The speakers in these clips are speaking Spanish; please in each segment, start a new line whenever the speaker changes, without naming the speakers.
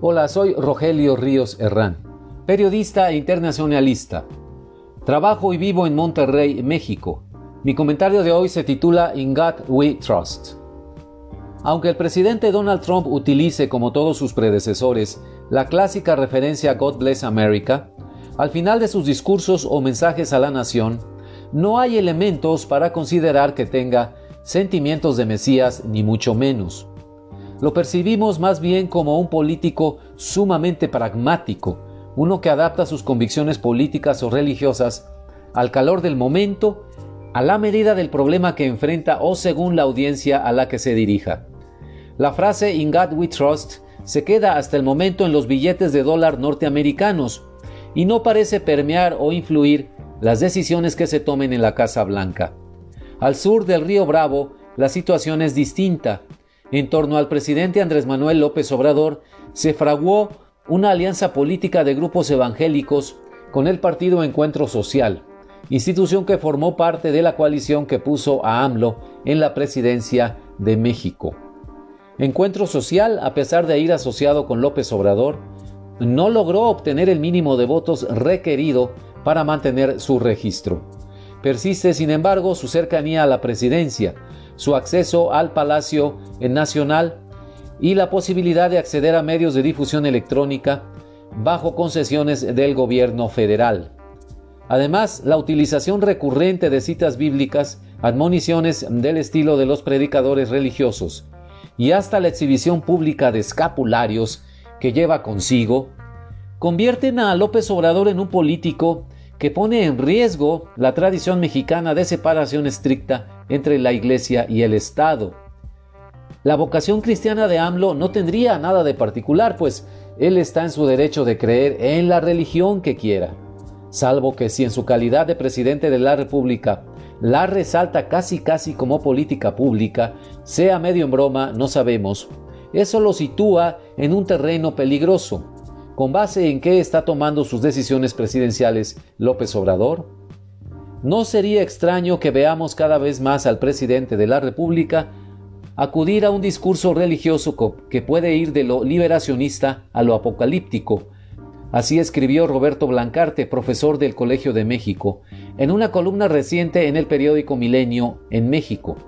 Hola, soy Rogelio Ríos Herrán, periodista e internacionalista. Trabajo y vivo en Monterrey, México. Mi comentario de hoy se titula In God We Trust. Aunque el presidente Donald Trump utilice, como todos sus predecesores, la clásica referencia God Bless America, al final de sus discursos o mensajes a la nación, no hay elementos para considerar que tenga sentimientos de Mesías, ni mucho menos lo percibimos más bien como un político sumamente pragmático, uno que adapta sus convicciones políticas o religiosas al calor del momento, a la medida del problema que enfrenta o según la audiencia a la que se dirija. La frase In God We Trust se queda hasta el momento en los billetes de dólar norteamericanos y no parece permear o influir las decisiones que se tomen en la Casa Blanca. Al sur del río Bravo, la situación es distinta en torno al presidente Andrés Manuel López Obrador se fraguó una alianza política de grupos evangélicos con el partido Encuentro Social, institución que formó parte de la coalición que puso a AMLO en la presidencia de México. Encuentro Social, a pesar de ir asociado con López Obrador, no logró obtener el mínimo de votos requerido para mantener su registro. Persiste, sin embargo, su cercanía a la presidencia, su acceso al Palacio Nacional y la posibilidad de acceder a medios de difusión electrónica bajo concesiones del gobierno federal. Además, la utilización recurrente de citas bíblicas, admoniciones del estilo de los predicadores religiosos y hasta la exhibición pública de escapularios que lleva consigo, convierten a López Obrador en un político que pone en riesgo la tradición mexicana de separación estricta entre la Iglesia y el Estado. La vocación cristiana de AMLO no tendría nada de particular, pues él está en su derecho de creer en la religión que quiera, salvo que si en su calidad de presidente de la República la resalta casi casi como política pública, sea medio en broma, no sabemos, eso lo sitúa en un terreno peligroso, ¿Con base en qué está tomando sus decisiones presidenciales López Obrador? No sería extraño que veamos cada vez más al presidente de la República acudir a un discurso religioso que puede ir de lo liberacionista a lo apocalíptico. Así escribió Roberto Blancarte, profesor del Colegio de México, en una columna reciente en el periódico Milenio en México.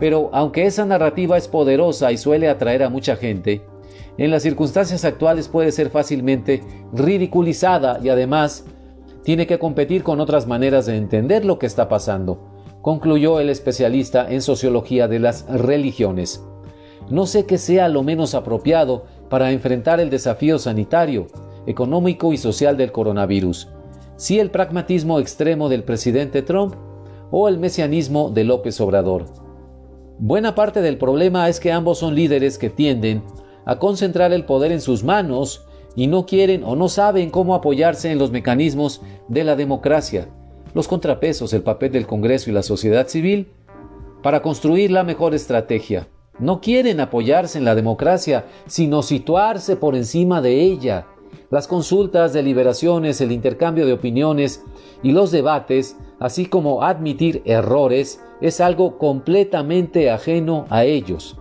Pero aunque esa narrativa es poderosa y suele atraer a mucha gente, en las circunstancias actuales puede ser fácilmente ridiculizada y además tiene que competir con otras maneras de entender lo que está pasando, concluyó el especialista en sociología de las religiones. No sé qué sea lo menos apropiado para enfrentar el desafío sanitario, económico y social del coronavirus, si el pragmatismo extremo del presidente Trump o el mesianismo de López Obrador. Buena parte del problema es que ambos son líderes que tienden a concentrar el poder en sus manos y no quieren o no saben cómo apoyarse en los mecanismos de la democracia, los contrapesos, el papel del Congreso y la sociedad civil, para construir la mejor estrategia. No quieren apoyarse en la democracia, sino situarse por encima de ella. Las consultas, deliberaciones, el intercambio de opiniones y los debates, así como admitir errores, es algo completamente ajeno a ellos.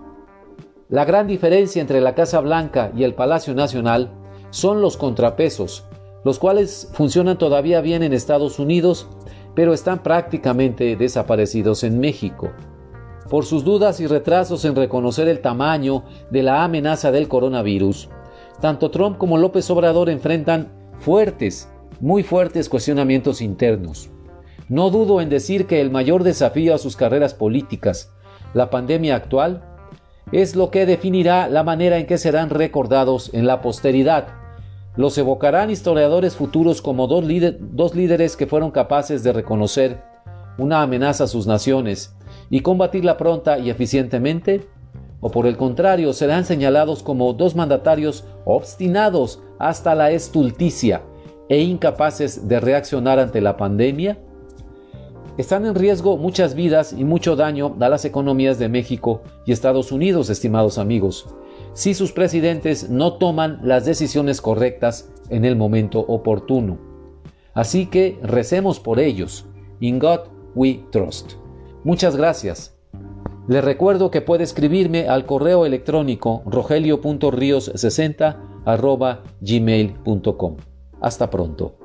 La gran diferencia entre la Casa Blanca y el Palacio Nacional son los contrapesos, los cuales funcionan todavía bien en Estados Unidos, pero están prácticamente desaparecidos en México. Por sus dudas y retrasos en reconocer el tamaño de la amenaza del coronavirus, tanto Trump como López Obrador enfrentan fuertes, muy fuertes cuestionamientos internos. No dudo en decir que el mayor desafío a sus carreras políticas, la pandemia actual, es lo que definirá la manera en que serán recordados en la posteridad. Los evocarán historiadores futuros como dos, líderes que fueron capaces de reconocer una amenaza a sus naciones y combatirla pronta y eficientemente, o por el contrario serán señalados como dos mandatarios obstinados hasta la estulticia e incapaces de reaccionar ante la pandemia? Están en riesgo muchas vidas y mucho daño a las economías de México y Estados Unidos, estimados amigos, si sus presidentes no toman las decisiones correctas en el momento oportuno. Así que recemos por ellos. In God we trust. Muchas gracias. Le recuerdo que puede escribirme al correo electrónico rogelio.rios60 gmail.com. Hasta pronto.